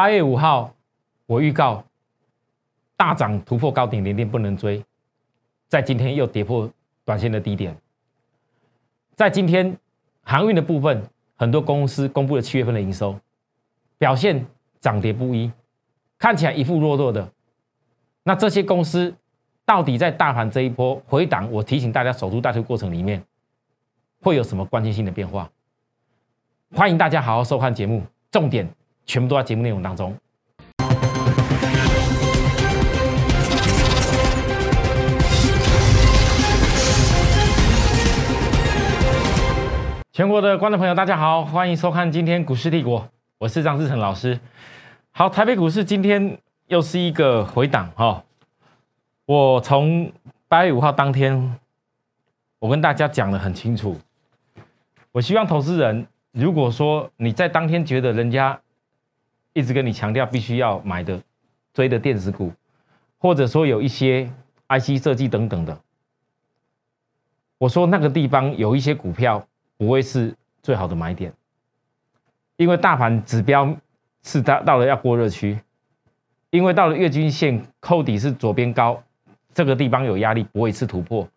八月五号，我预告大涨突破高点，连电不能追，在今天又跌破短线的低点。在今天航运的部分，很多公司公布了七月份的营收，表现涨跌不一，看起来一副弱弱的。那这些公司到底在大盘这一波回档，我提醒大家守株待兔过程里面，会有什么关键性的变化？欢迎大家好好收看节目，重点全部都在节目内容当中。全国的观众朋友，大家好，欢迎收看今天股市帝国，我是张志成老师。好，台北股市今天又是一个回档哈。我从八月五号当天，我跟大家讲的很清楚，我希望投资人。如果说你在当天觉得人家一直跟你强调必须要买的追的电子股，或者说有一些 IC 设计等等的，我说那个地方有一些股票不会是最好的买点，因为大盘指标是到到了要过热区，因为到了月均线扣底是左边高，这个地方有压力不会是突破，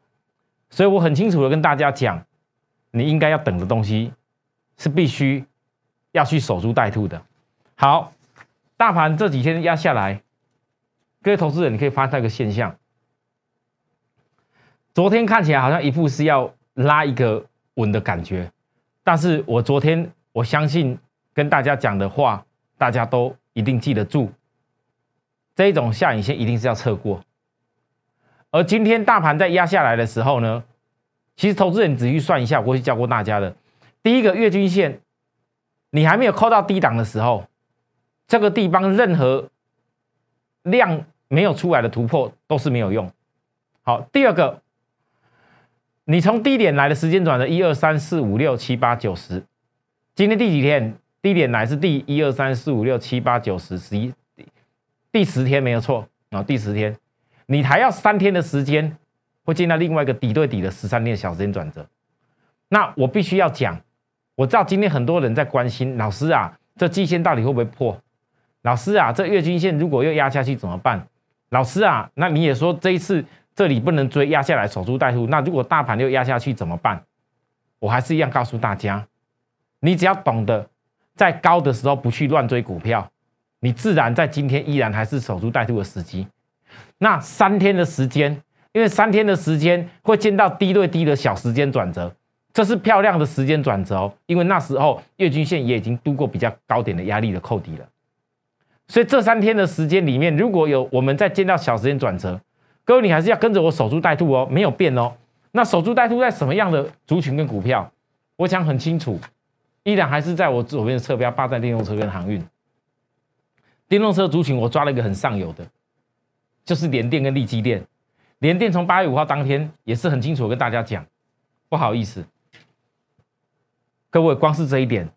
所以我很清楚的跟大家讲，你应该要等的东西。是必须要去守株待兔的。好，大盘这几天压下来，各位投资人，你可以发现一个现象：昨天看起来好像一副是要拉一个稳的感觉，但是我昨天我相信跟大家讲的话，大家都一定记得住。这一种下影线一定是要测过，而今天大盘在压下来的时候呢，其实投资人仔细算一下，我过去教过大家的。第一个月均线，你还没有扣到低档的时候，这个地方任何量没有出来的突破都是没有用。好，第二个，你从低点来的时间转的一二三四五六七八九十，今天第几天？低点来是第一二三四五六七八九十十一，第十天没有错啊，第十天，你还要三天的时间，会见到另外一个底对底的十三天小时间转折。那我必须要讲。我知道今天很多人在关心老师啊，这季线到底会不会破？老师啊，这月均线如果又压下去怎么办？老师啊，那你也说这一次这里不能追，压下来守株待兔。那如果大盘又压下去怎么办？我还是一样告诉大家，你只要懂得在高的时候不去乱追股票，你自然在今天依然还是守株待兔的时机。那三天的时间，因为三天的时间会见到低对低的小时间转折。这是漂亮的时间转折哦，因为那时候月均线也已经度过比较高点的压力的扣底了，所以这三天的时间里面，如果有我们在见到小时间转折，各位你还是要跟着我守株待兔哦，没有变哦。那守株待兔在什么样的族群跟股票，我讲很清楚，依然还是在我左边的侧标霸占电动车跟航运。电动车族群我抓了一个很上游的，就是联电跟力基电。联电从八月五号当天也是很清楚跟大家讲，不好意思。各位，光是这一点，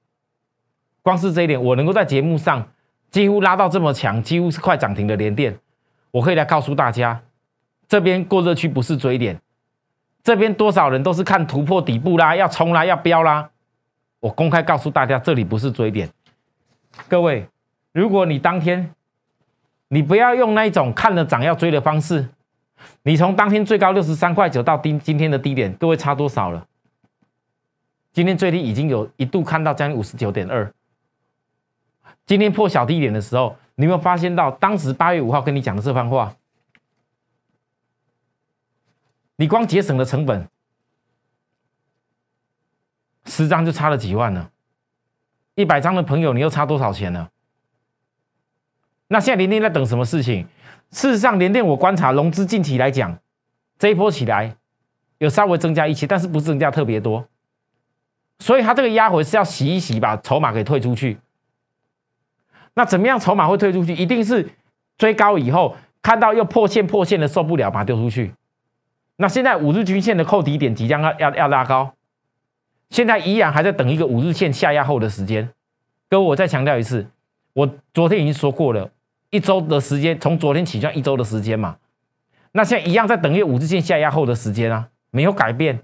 光是这一点，我能够在节目上几乎拉到这么强，几乎是快涨停的连电，我可以来告诉大家，这边过热区不是追点，这边多少人都是看突破底部啦，要冲啦，要飙啦。我公开告诉大家，这里不是追点。各位，如果你当天，你不要用那一种看了涨要追的方式，你从当天最高六十三块九到今今天的低点，各位差多少了？今天最低已经有一度看到将近五十九点二。今天破小低点的时候，你有没有发现到当时八月五号跟你讲的这番话？你光节省的成本，十张就差了几万呢？一百张的朋友，你又差多少钱呢？那现在连电在等什么事情？事实上，连电我观察融资近期来讲，这一波起来有稍微增加一些，但是不是增加特别多。所以它这个压回是要洗一洗，把筹码给退出去。那怎么样筹码会退出去？一定是追高以后看到又破线破线的受不了，把它丢出去。那现在五日均线的扣底点即将要要要拉高，现在依然还在等一个五日线下压后的时间。各位，我再强调一次，我昨天已经说过了，一周的时间，从昨天起算一周的时间嘛。那现在一样在等一个五日线下压后的时间啊，没有改变。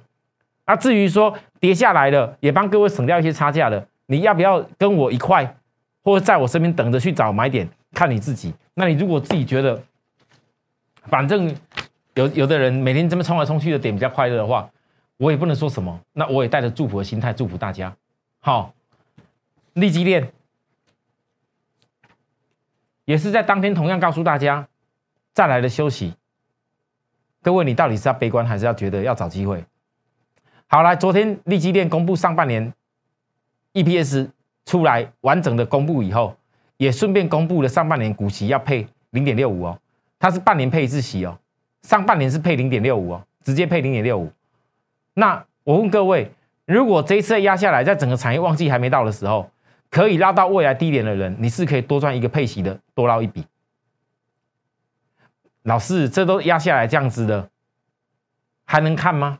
那至于说跌下来了，也帮各位省掉一些差价了。你要不要跟我一块或者在我身边等着去找买点，看你自己。那你如果自己觉得，反正有有的人每天这么冲来冲去的点比较快乐的话，我也不能说什么。那我也带着祝福的心态祝福大家。好，利基链也是在当天同样告诉大家，再来的休息。各位，你到底是要悲观，还是要觉得要找机会？好，来，昨天利基链公布上半年 EPS 出来完整的公布以后，也顺便公布了上半年股息要配零点六五哦，它是半年配一次息哦，上半年是配零点六五哦，直接配零点六五。那我问各位，如果这一次压下来，在整个产业旺季还没到的时候，可以拉到未来低点的人，你是可以多赚一个配息的，多捞一笔。老师，这都压下来这样子的，还能看吗？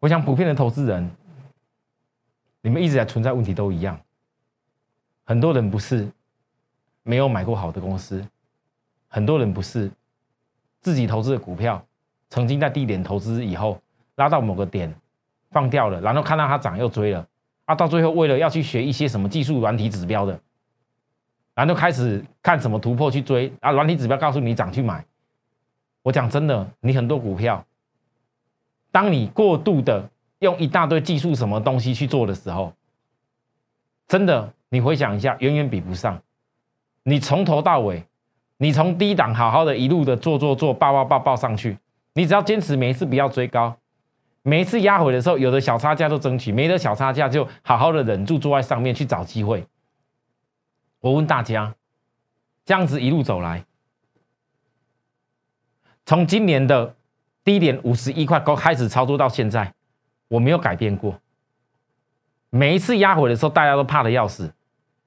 我想普遍的投资人，你们一直在存在问题都一样。很多人不是没有买过好的公司，很多人不是自己投资的股票，曾经在低点投资以后拉到某个点放掉了，然后看到它涨又追了，啊，到最后为了要去学一些什么技术软体指标的。然后开始看什么突破去追啊，软体指标告诉你涨去买。我讲真的，你很多股票，当你过度的用一大堆技术什么东西去做的时候，真的你回想一下，远远比不上你从头到尾，你从低档好好的一路的做做做，爆爆爆爆上去，你只要坚持每一次不要追高，每一次压回的时候，有的小差价都争取，没的小差价就好好的忍住坐在上面去找机会。我问大家，这样子一路走来，从今年的低点五十一块高开始操作到现在，我没有改变过。每一次压回的时候，大家都怕的要死；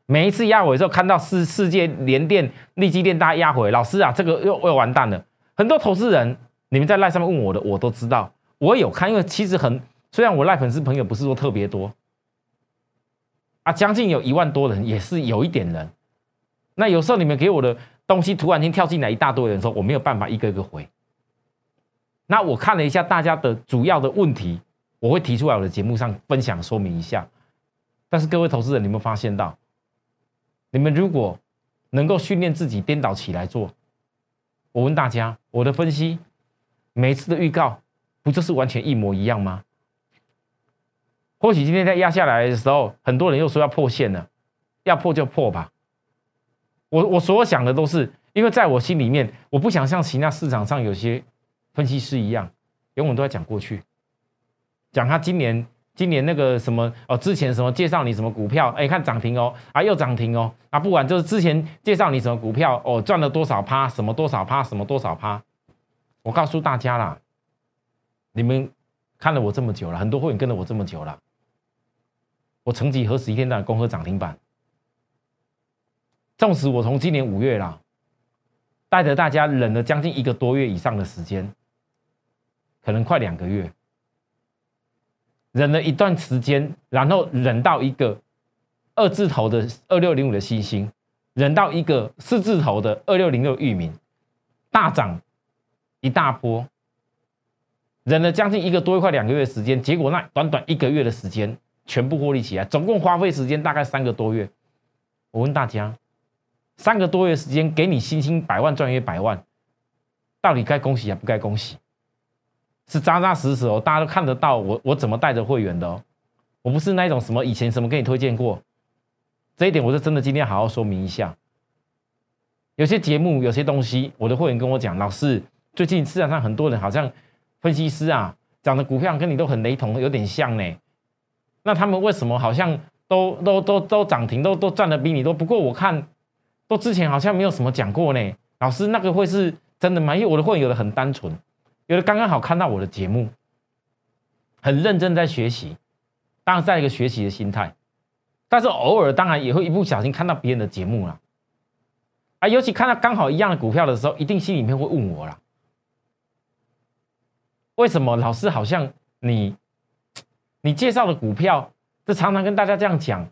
每一次压回的时候，看到世世界联电、立基电大家压回，老师啊，这个又又完蛋了。很多投资人，你们在赖上面问我的，我都知道，我有看，因为其实很虽然我赖粉丝朋友不是说特别多。啊，将近有一万多人，也是有一点人。那有时候你们给我的东西，突然间跳进来一大堆人，说我没有办法一个一个回。那我看了一下大家的主要的问题，我会提出来我的节目上分享说明一下。但是各位投资人，你们发现到，你们如果能够训练自己颠倒起来做，我问大家，我的分析每一次的预告，不就是完全一模一样吗？或许今天在压下来的时候，很多人又说要破线了，要破就破吧。我我所想的都是，因为在我心里面，我不想像其他市场上有些分析师一样，永远都在讲过去，讲他今年今年那个什么哦，之前什么介绍你什么股票，哎，看涨停哦，啊又涨停哦，啊不管就是之前介绍你什么股票哦，赚了多少趴，什么多少趴，什么多少趴，我告诉大家啦，你们看了我这么久了，很多会员跟了我这么久了。我曾几何时一天到晚攻克涨停板，纵使我从今年五月啦，带着大家忍了将近一个多月以上的时间，可能快两个月，忍了一段时间，然后忍到一个二字头的二六零五的星星，忍到一个四字头的二六零六域名大涨一大波，忍了将近一个多月快两个月时间，结果那短短一个月的时间。全部获利起来，总共花费时间大概三个多月。我问大家，三个多月时间给你星星百万赚一百万，到底该恭喜还不该恭喜？是扎扎实实哦，大家都看得到我我怎么带着会员的哦。我不是那种什么以前什么给你推荐过，这一点我是真的今天好好说明一下。有些节目有些东西，我的会员跟我讲，老师最近市场上很多人好像分析师啊讲的股票跟你都很雷同，有点像呢。那他们为什么好像都都都都涨停，都都赚的比你多？不过我看，都之前好像没有什么讲过呢。老师，那个会是真的吗？因为我的会员有的很单纯，有的刚刚好看到我的节目，很认真在学习，当然在一个学习的心态，但是偶尔当然也会一不小心看到别人的节目了，啊，尤其看到刚好一样的股票的时候，一定心里面会问我了，为什么老师好像你？你介绍的股票，就常常跟大家这样讲，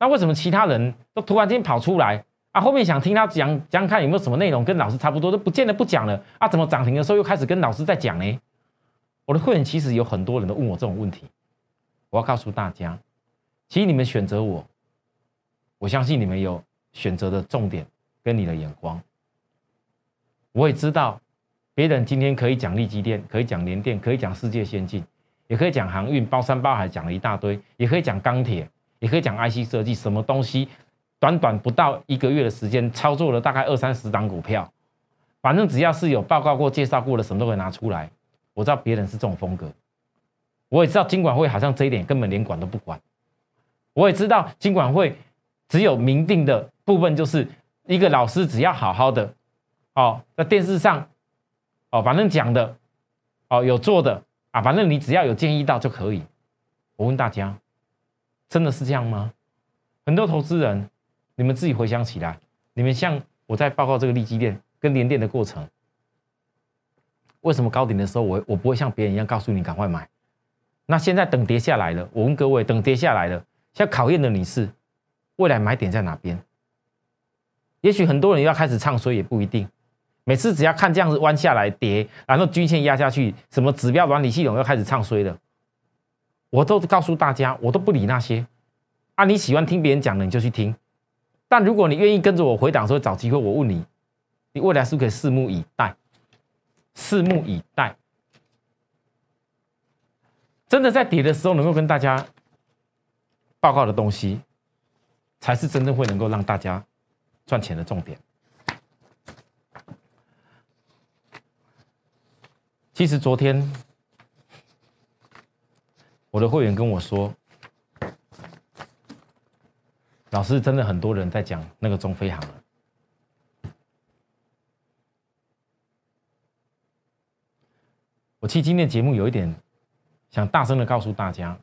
那为什么其他人都突然间跑出来啊？后面想听他讲讲看有没有什么内容跟老师差不多，都不见得不讲了啊？怎么涨停的时候又开始跟老师在讲呢？我的会员其实有很多人都问我这种问题，我要告诉大家，其实你们选择我，我相信你们有选择的重点跟你的眼光。我也知道，别人今天可以讲利基电，可以讲联电，可以讲世界先进，也可以讲航运，包山包海讲了一大堆，也可以讲钢铁，也可以讲 IC 设计，什么东西，短短不到一个月的时间，操作了大概二三十档股票，反正只要是有报告过、介绍过的，什么都可以拿出来。我知道别人是这种风格，我也知道金管会好像这一点根本连管都不管。我也知道金管会只有明定的部分，就是一个老师只要好好的，哦，在电视上，哦，反正讲的，哦，有做的啊，反正你只要有建议到就可以。我问大家，真的是这样吗？很多投资人，你们自己回想起来，你们像我在报告这个利基链跟连电的过程。为什么高点的时候，我我不会像别人一样告诉你赶快买？那现在等跌下来了，我问各位，等跌下来了，现在考验的你是未来买点在哪边？也许很多人要开始唱衰，也不一定。每次只要看这样子弯下来跌，然后均线压下去，什么指标管理系统要开始唱衰了，我都告诉大家，我都不理那些。啊，你喜欢听别人讲的，你就去听。但如果你愿意跟着我回档，说找机会，我问你，你未来是不是可以拭目以待？拭目以待，真的在跌的时候能够跟大家报告的东西，才是真正会能够让大家赚钱的重点。其实昨天我的会员跟我说，老师真的很多人在讲那个中飞航了。我其实今天节目有一点想大声的告诉大家，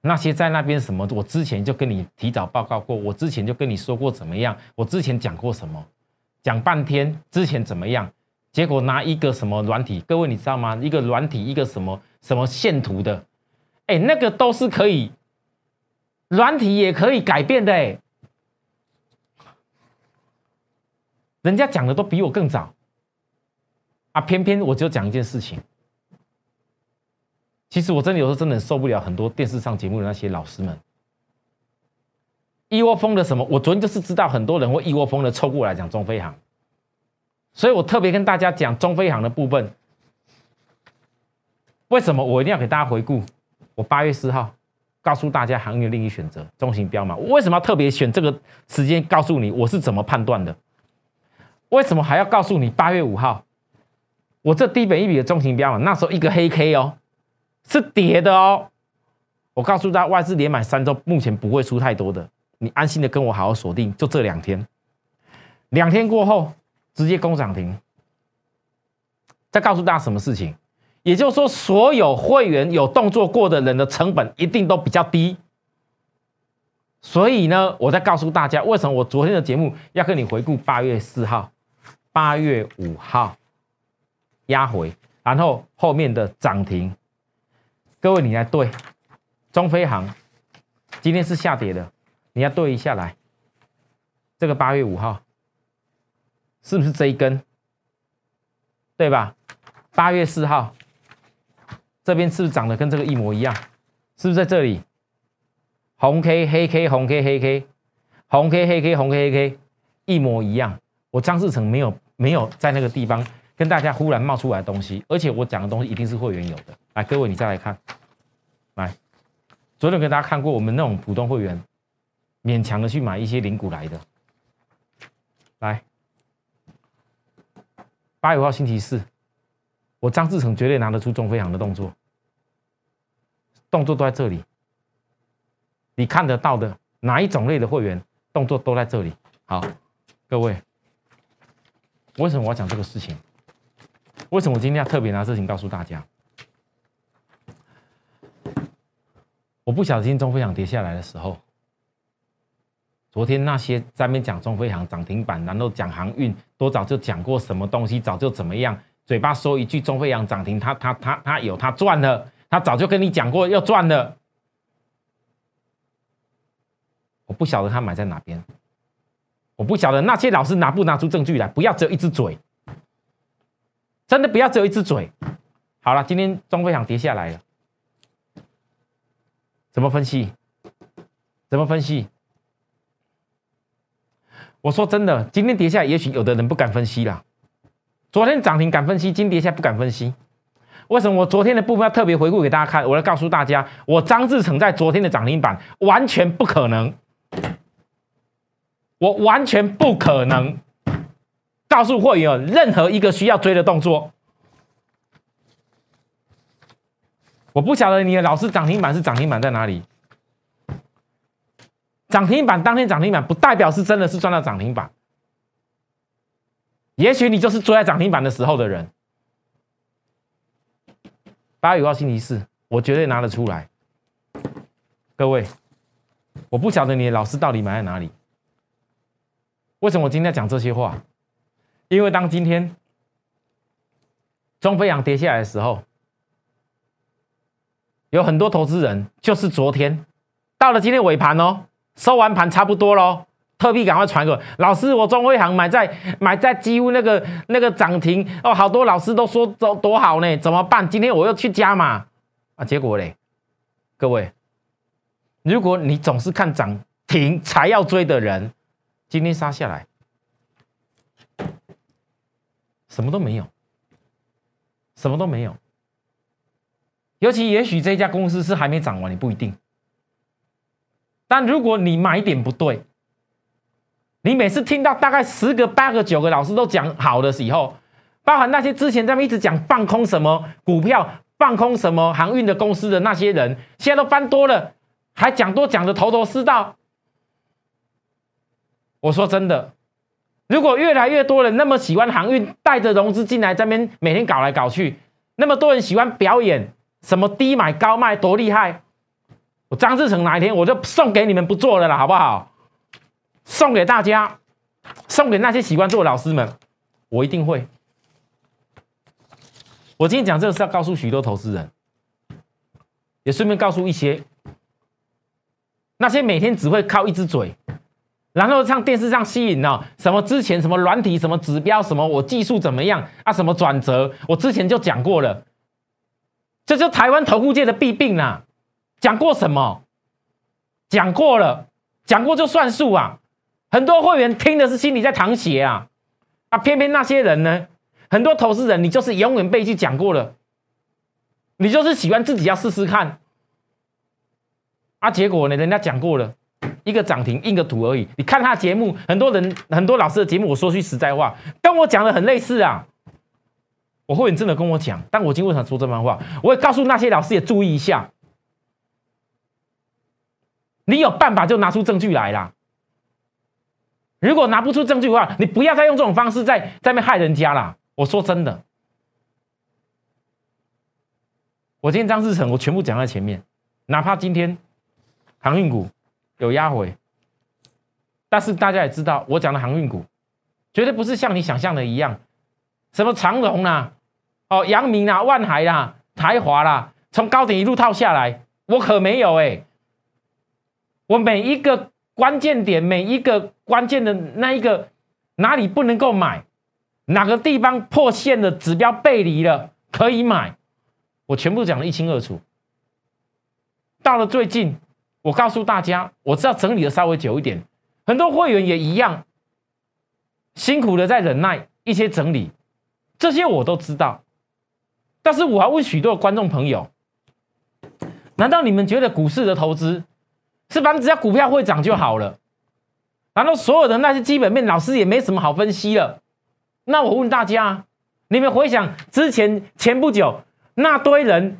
那些在那边什么，我之前就跟你提早报告过，我之前就跟你说过怎么样，我之前讲过什么，讲半天之前怎么样，结果拿一个什么软体，各位你知道吗？一个软体，一个什么什么线图的，哎，那个都是可以，软体也可以改变的，哎，人家讲的都比我更早。啊，偏偏我就讲一件事情。其实我真的有时候真的受不了很多电视上节目的那些老师们，一窝蜂的什么？我昨天就是知道很多人会一窝蜂的凑过来讲中飞航，所以我特别跟大家讲中飞航的部分。为什么我一定要给大家回顾？我八月四号告诉大家行业另一选择中型标嘛？我为什么要特别选这个时间告诉你我是怎么判断的？为什么还要告诉你八月五号？我这低本一笔的中型标嘛，那时候一个黑 K 哦，是跌的哦。我告诉大家，外资连买三周，目前不会出太多的，你安心的跟我好好锁定，就这两天。两天过后直接攻涨停。再告诉大家什么事情？也就是说，所有会员有动作过的人的成本一定都比较低。所以呢，我再告诉大家，为什么我昨天的节目要跟你回顾八月四号、八月五号。压回，然后后面的涨停，各位你来对，中飞航今天是下跌的，你要对一下来，这个八月五号是不是这一根？对吧？八月四号这边是不是长得跟这个一模一样？是不是在这里？红 K 黑 K 红 K 黑 K 红 K 黑 K 红 K 黑 K 一模一样。我张志成没有没有在那个地方。跟大家忽然冒出来的东西，而且我讲的东西一定是会员有的。来，各位你再来看，来，昨天跟大家看过我们那种普通会员，勉强的去买一些零股来的。来，八月五号星期四，我张志成绝对拿得出中飞航的动作，动作都在这里，你看得到的哪一种类的会员动作都在这里。好，各位，为什么我要讲这个事情？为什么我今天要特别拿事情告诉大家？我不小心中飞航跌下来的时候，昨天那些在面讲中飞航涨停板，然后讲航运，都早就讲过什么东西，早就怎么样，嘴巴说一句中飞航涨停，他他他他有他赚了，他早就跟你讲过要赚了。我不晓得他买在哪边，我不晓得那些老师拿不拿出证据来，不要只有一只嘴。真的不要只有一只嘴。好了，今天中飞航跌下来了，怎么分析？怎么分析？我说真的，今天跌下来，也许有的人不敢分析啦。昨天涨停敢分析，今天跌下不敢分析。为什么？我昨天的部分要特别回顾给大家看，我要告诉大家，我张志成在昨天的涨停板完全不可能，我完全不可能告诉会员任何一个需要追的动作。我不晓得你的老师涨停板是涨停板在哪里？涨停板当天涨停板不代表是真的是赚到涨停板，也许你就是追在涨停板的时候的人。八月五号星期四，我绝对拿得出来。各位，我不晓得你的老师到底买在哪里。为什么我今天讲这些话？因为当今天中飞扬跌下来的时候。有很多投资人就是昨天到了今天尾盘哦，收完盘差不多喽，特币赶快传个老师，我中汇行买在买在几乎那个那个涨停哦，好多老师都说多多好呢，怎么办？今天我又去加嘛啊，结果嘞，各位，如果你总是看涨停才要追的人，今天杀下来，什么都没有，什么都没有。尤其也许这家公司是还没涨完，你不一定。但如果你买点不对，你每次听到大概十个、八个、九个老师都讲好的时候，包含那些之前他们一直讲放空什么股票、放空什么航运的公司的那些人，现在都翻多了，还讲多讲的头头是道。我说真的，如果越来越多人那么喜欢航运，带着融资进来这边每天搞来搞去，那么多人喜欢表演。什么低买高卖多厉害？我张志成哪一天我就送给你们不做了啦，好不好？送给大家，送给那些喜欢做老师们，我一定会。我今天讲这个是要告诉许多投资人，也顺便告诉一些那些每天只会靠一只嘴，然后上电视上吸引呢，什么之前什么软体什么指标什么我技术怎么样啊？什么转折，我之前就讲过了。这就台湾投顾界的弊病啦！讲过什么？讲过了，讲过就算数啊！很多会员听的是心里在淌血啊！啊，偏偏那些人呢，很多投资人，你就是永远被去讲过了，你就是喜欢自己要试试看啊！结果呢，人家讲过了，一个涨停印个图而已。你看他节目，很多人很多老师的节目，我说句实在话，跟我讲的很类似啊。我会员真的跟我讲，但我今天为什么说这番话？我也告诉那些老师也注意一下，你有办法就拿出证据来啦。如果拿不出证据的话，你不要再用这种方式在在那害人家啦。我说真的，我今天张志成，我全部讲在前面，哪怕今天航运股有压回，但是大家也知道，我讲的航运股绝对不是像你想象的一样。什么长荣啦，哦，阳明啦，万海啦，台华啦，从高点一路套下来，我可没有哎，我每一个关键点，每一个关键的那一个哪里不能够买，哪个地方破线的指标背离了可以买，我全部讲的一清二楚。到了最近，我告诉大家，我知道整理的稍微久一点，很多会员也一样，辛苦的在忍耐一些整理。这些我都知道，但是我要问许多观众朋友：难道你们觉得股市的投资是反正只要股票会涨就好了？然后所有的那些基本面老师也没什么好分析了？那我问大家：你们回想之前前不久那堆人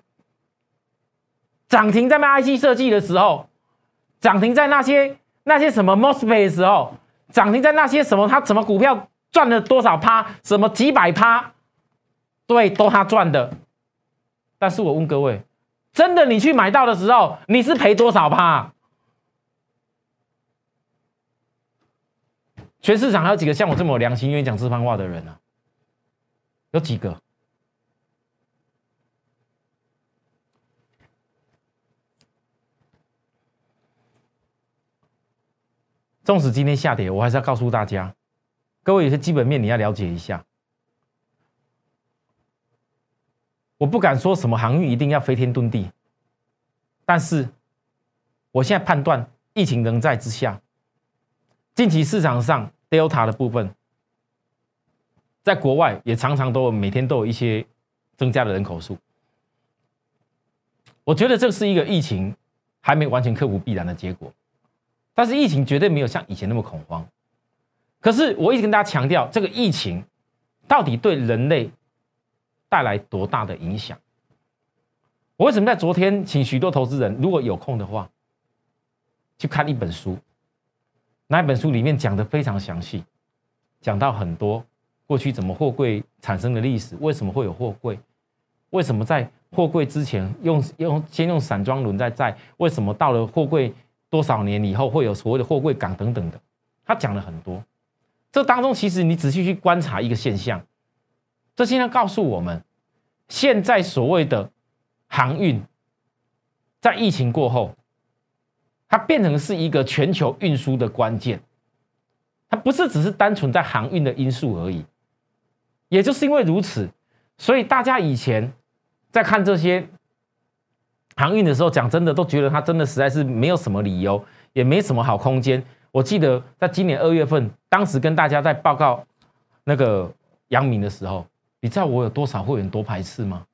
涨停在卖 IC 设计的时候，涨停在那些那些什么 Mosfet 的时候，涨停在那些什么他什么股票？赚了多少趴？什么几百趴？对，都他赚的。但是我问各位，真的你去买到的时候，你是赔多少趴？全市场还有几个像我这么有良心、愿意讲这番话的人呢？有几个？纵使今天下跌，我还是要告诉大家。各位有些基本面你要了解一下，我不敢说什么航运一定要飞天遁地，但是我现在判断疫情仍在之下，近期市场上 Delta 的部分，在国外也常常都每天都有一些增加的人口数。我觉得这是一个疫情还没完全克服必然的结果，但是疫情绝对没有像以前那么恐慌。可是我一直跟大家强调，这个疫情到底对人类带来多大的影响？我为什么在昨天请许多投资人，如果有空的话，去看一本书？那一本书里面讲的非常详细，讲到很多过去怎么货柜产生的历史，为什么会有货柜？为什么在货柜之前用用先用散装轮在载？为什么到了货柜多少年以后会有所谓的货柜港等等的？他讲了很多。这当中其实你仔细去观察一个现象，这现在告诉我们，现在所谓的航运，在疫情过后，它变成是一个全球运输的关键。它不是只是单纯在航运的因素而已。也就是因为如此，所以大家以前。在看这些航运的时候，讲真的，都觉得它真的实在是没有什么理由，也没什么好空间。我记得在今年二月份，当时跟大家在报告那个杨明的时候，你知道我有多少会员多排斥吗？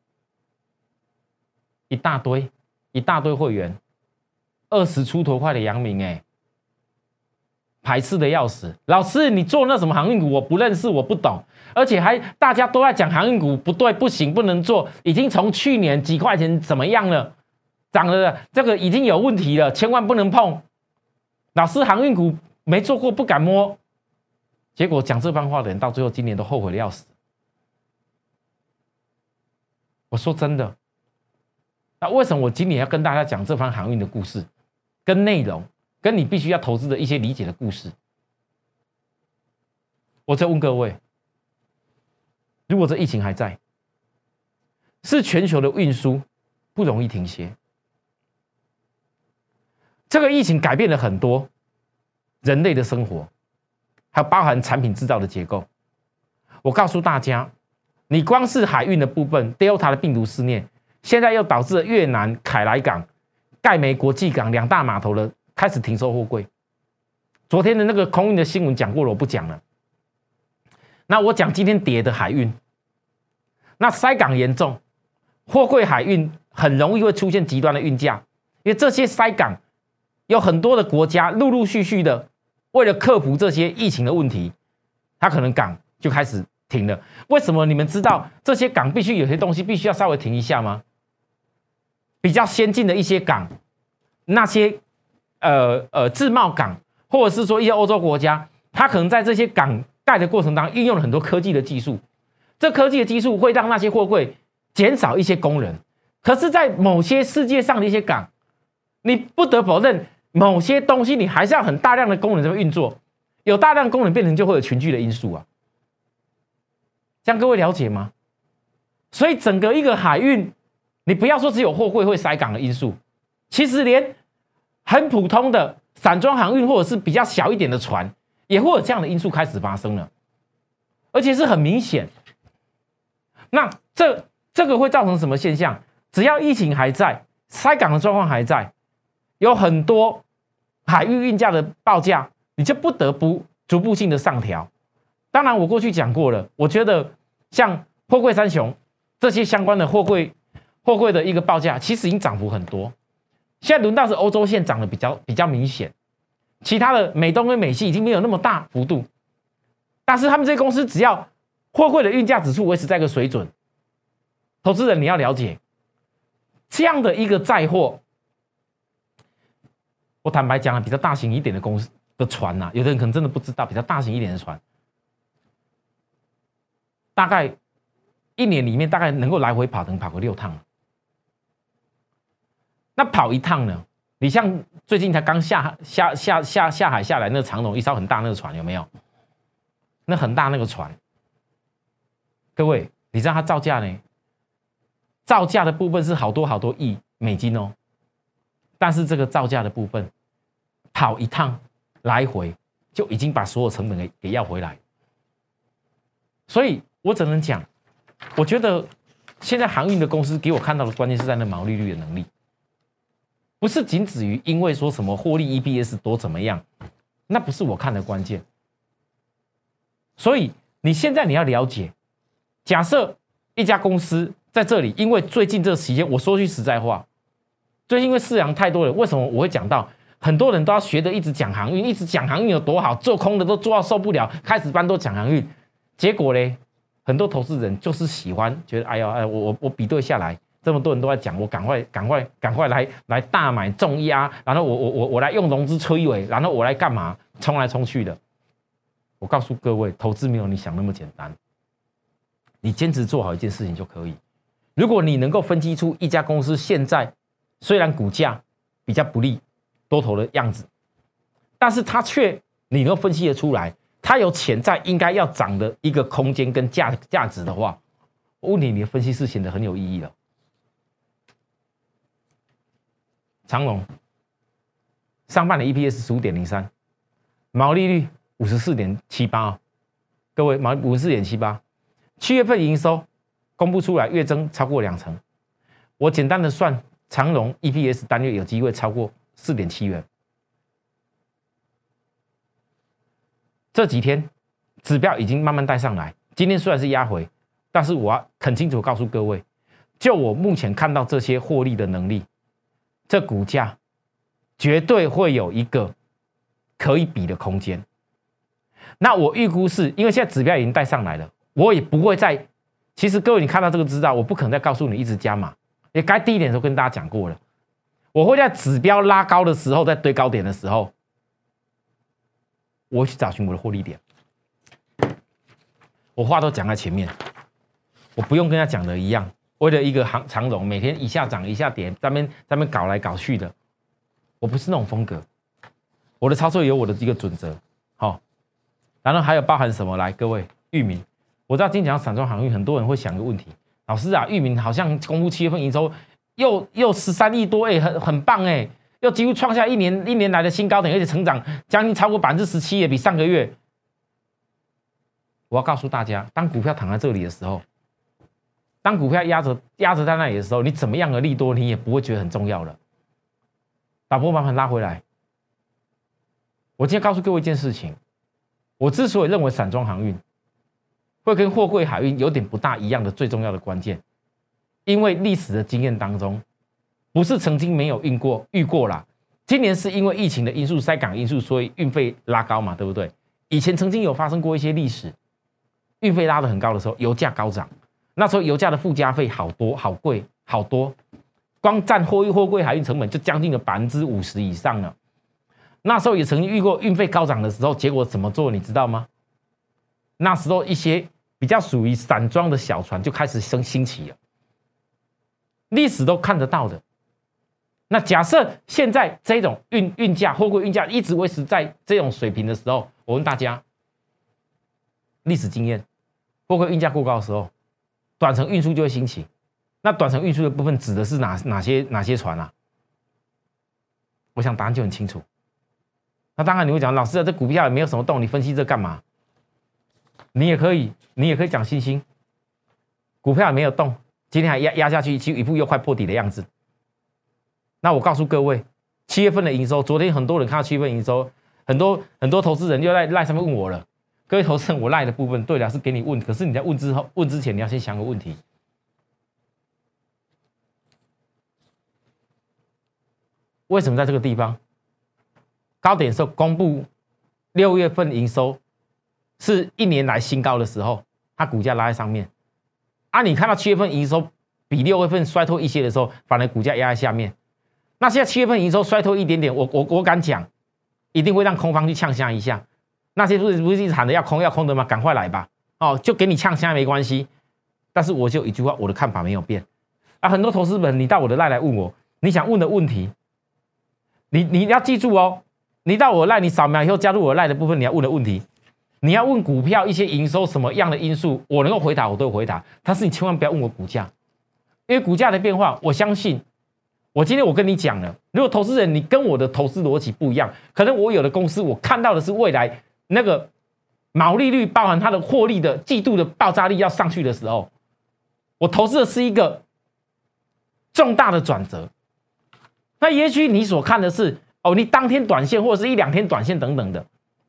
一大堆，一大堆会员，二十出头块的阳明，哎。排斥的要死，老师，你做那什么航运股，我不认识，我不懂，而且还大家都在讲航运股不对，不行，不能做，已经从去年几块钱怎么样了，涨了，这个已经有问题了，千万不能碰。老师，航运股没做过，不敢摸，结果讲这番话的人到最后今年都后悔的要死。我说真的，那为什么我今年要跟大家讲这番航运的故事跟内容？跟你必须要投资的一些理解的故事，我再问各位：如果这疫情还在，是全球的运输不容易停歇。这个疫情改变了很多人类的生活，还包含产品制造的结构。我告诉大家，你光是海运的部分，Delta 的病毒肆虐，现在又导致了越南凯莱港、盖梅国际港两大码头的。开始停收货柜。昨天的那个空运的新闻讲过了，我不讲了。那我讲今天跌的海运。那塞港严重，货柜海运很容易会出现极端的运价，因为这些塞港有很多的国家陆陆续续的为了克服这些疫情的问题，它可能港就开始停了。为什么？你们知道这些港必须有些东西必须要稍微停一下吗？比较先进的一些港，那些。呃呃，自贸港，或者是说一些欧洲国家，它可能在这些港盖的过程当中，运用了很多科技的技术。这科技的技术会让那些货柜减少一些工人。可是，在某些世界上的一些港，你不得否认，某些东西你还是要很大量的工人在运作。有大量工人变成就会有群聚的因素啊。这样各位了解吗？所以整个一个海运，你不要说只有货柜会塞港的因素，其实连。很普通的散装航运，或者是比较小一点的船，也会有这样的因素开始发生了，而且是很明显。那这这个会造成什么现象？只要疫情还在，塞港的状况还在，有很多海域运价的报价，你就不得不逐步性的上调。当然，我过去讲过了，我觉得像货柜三雄这些相关的货柜货柜的一个报价，其实已经涨幅很多。现在轮到是欧洲线涨得比较比较明显，其他的美东跟美西已经没有那么大幅度，但是他们这些公司只要货柜的运价指数维持在一个水准，投资人你要了解这样的一个载货，我坦白讲啊，比较大型一点的公司的船呐，有的人可能真的不知道，比较大型一点的船，大概一年里面大概能够来回跑能跑个六趟。那跑一趟呢？你像最近才刚下下下下下海下来那个长龙一艘很大那个船有没有？那很大那个船，各位，你知道它造价呢？造价的部分是好多好多亿美金哦。但是这个造价的部分，跑一趟来回就已经把所有成本给给要回来。所以我只能讲，我觉得现在航运的公司给我看到的关键是在那毛利率的能力。不是仅止于因为说什么获利 EPS 多怎么样，那不是我看的关键。所以你现在你要了解，假设一家公司在这里，因为最近这时间，我说句实在话，最近因为市场太多了，为什么我会讲到很多人都要学的一直讲航运，一直讲航运有多好，做空的都做到受不了，开始班都讲航运，结果嘞，很多投资人就是喜欢觉得，哎呀哎，我我我比对下来。这么多人都在讲，我赶快赶快赶快来来大买重压，然后我我我我来用融资摧毁，然后我来干嘛？冲来冲去的。我告诉各位，投资没有你想那么简单。你坚持做好一件事情就可以。如果你能够分析出一家公司现在虽然股价比较不利，多头的样子，但是它却你能够分析得出来，它有潜在应该要涨的一个空间跟价价值的话，我问你，你的分析是显得很有意义了。长隆。上半年 EPS 十五点零三，毛利率五十四点七八。啊，各位毛五十四点七八，七月份营收公布出来月增超过两成，我简单的算，长隆 EPS 单月有机会超过四点七元。这几天指标已经慢慢带上来，今天虽然是压回，但是我要很清楚告诉各位，就我目前看到这些获利的能力。这股价绝对会有一个可以比的空间。那我预估是因为现在指标已经带上来了，我也不会再。其实各位，你看到这个知道，我不可能再告诉你一直加码，也该低一点的时候跟大家讲过了。我会在指标拉高的时候，在堆高点的时候，我去找寻我的获利点。我话都讲在前面，我不用跟他讲的一样。为了一个行长荣，每天一下涨一下跌，咱们咱们搞来搞去的，我不是那种风格。我的操作有我的一个准则，好。然后还有包含什么？来，各位，域名，我知道今天讲散装航运，很多人会想个问题，老师啊，域名好像公布七月份营收又又十三亿多，哎，很很棒哎，又几乎创下一年一年来的新高点，而且成长将近超过百分之十七，也比上个月。我要告诉大家，当股票躺在这里的时候。当股票压着压着在那里的时候，你怎么样的利多，你也不会觉得很重要了。把波板盘拉回来。我今天告诉各位一件事情：我之所以认为散装航运会跟货柜海运有点不大一样的最重要的关键，因为历史的经验当中，不是曾经没有运过遇过啦。今年是因为疫情的因素、塞港因素，所以运费拉高嘛，对不对？以前曾经有发生过一些历史，运费拉得很高的时候，油价高涨。那时候油价的附加费好多好贵好多，光占货运货柜海运成本就将近了百分之五十以上了。那时候也曾经遇过运费高涨的时候，结果怎么做你知道吗？那时候一些比较属于散装的小船就开始生兴起了，历史都看得到的。那假设现在这种运运价货柜运价一直维持在这种水平的时候，我问大家，历史经验，货柜运价过高的时候。短程运输就会兴起，那短程运输的部分指的是哪哪些哪些船啊？我想答案就很清楚。那当然你会讲，老师啊，这股票也没有什么动，你分析这干嘛？你也可以，你也可以讲信心，股票也没有动，今天还压压下去，其实一步又快破底的样子。那我告诉各位，七月份的营收，昨天很多人看到七月份营收，很多很多投资人又在赖上面问我了。各位投资人，我赖的部分对了，是给你问。可是你在问之后，问之前，你要先想个问题：为什么在这个地方高点时候公布六月份营收是一年来新高的时候，它股价拉在上面？啊，你看到七月份营收比六月份衰退一些的时候，反而股价压在下面。那现在七月份营收衰退一点点，我我我敢讲，一定会让空方去呛下一下。那些不是不是一直喊的要空要空的吗？赶快来吧！哦，就给你呛现在没关系。但是我就一句话，我的看法没有变。啊，很多投资本，你到我的赖来问我，你想问的问题，你你要记住哦。你到我赖，你扫描以后加入我赖的部分，你要问的问题，你要问股票一些营收什么样的因素，我能够回答我都回答。但是你千万不要问我股价，因为股价的变化，我相信，我今天我跟你讲了，如果投资人你跟我的投资逻辑不一样，可能我有的公司我看到的是未来。那个毛利率包含它的获利的季度的爆炸力要上去的时候，我投资的是一个重大的转折。那也许你所看的是哦，你当天短线或者是一两天短线等等的，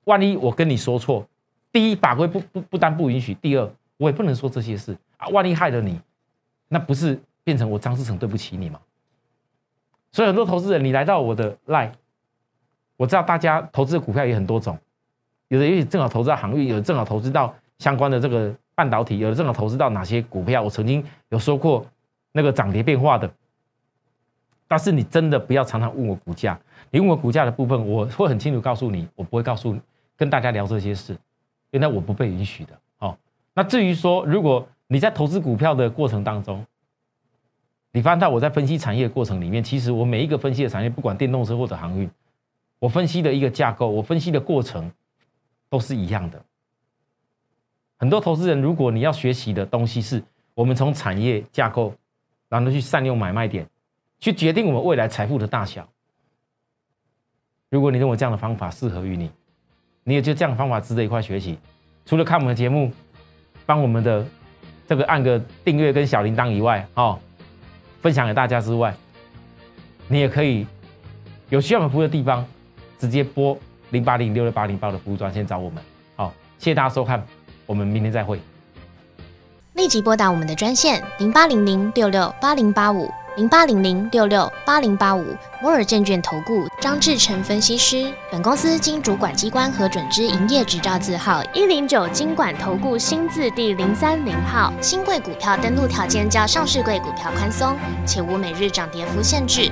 万一我跟你说错，第一法规不不不单不允许，第二我也不能说这些事啊，万一害了你，那不是变成我张志成对不起你吗？所以很多投资人，你来到我的 line，我知道大家投资的股票也很多种，有的也许正好投资到航运，有的正好投资到相关的这个半导体，有的正好投资到哪些股票，我曾经有说过那个涨跌变化的。但是你真的不要常常问我股价，你问我股价的部分，我会很清楚告诉你，我不会告诉跟大家聊这些事，因为我不被允许的。哦，那至于说，如果你在投资股票的过程当中，你发现到我在分析产业的过程里面，其实我每一个分析的产业，不管电动车或者航运，我分析的一个架构，我分析的过程都是一样的。很多投资人，如果你要学习的东西是我们从产业架构，然后去善用买卖点。去决定我们未来财富的大小。如果你认为这样的方法适合于你，你也觉得这样的方法值得一块学习。除了看我们的节目，帮我们的这个按个订阅跟小铃铛以外，哦，分享给大家之外，你也可以有需要我们服务的地方，直接拨零八零六六八零八的服务专线找我们。好，谢谢大家收看，我们明天再会。立即拨打我们的专线零八零零六六八零八五。零八零零六六八零八五摩尔证券投顾张志成分析师，本公司经主管机关核准之营业执照字号一零九金管投顾新字第零三零号。新贵股票登录条件较上市贵股票宽松，且无每日涨跌幅限制。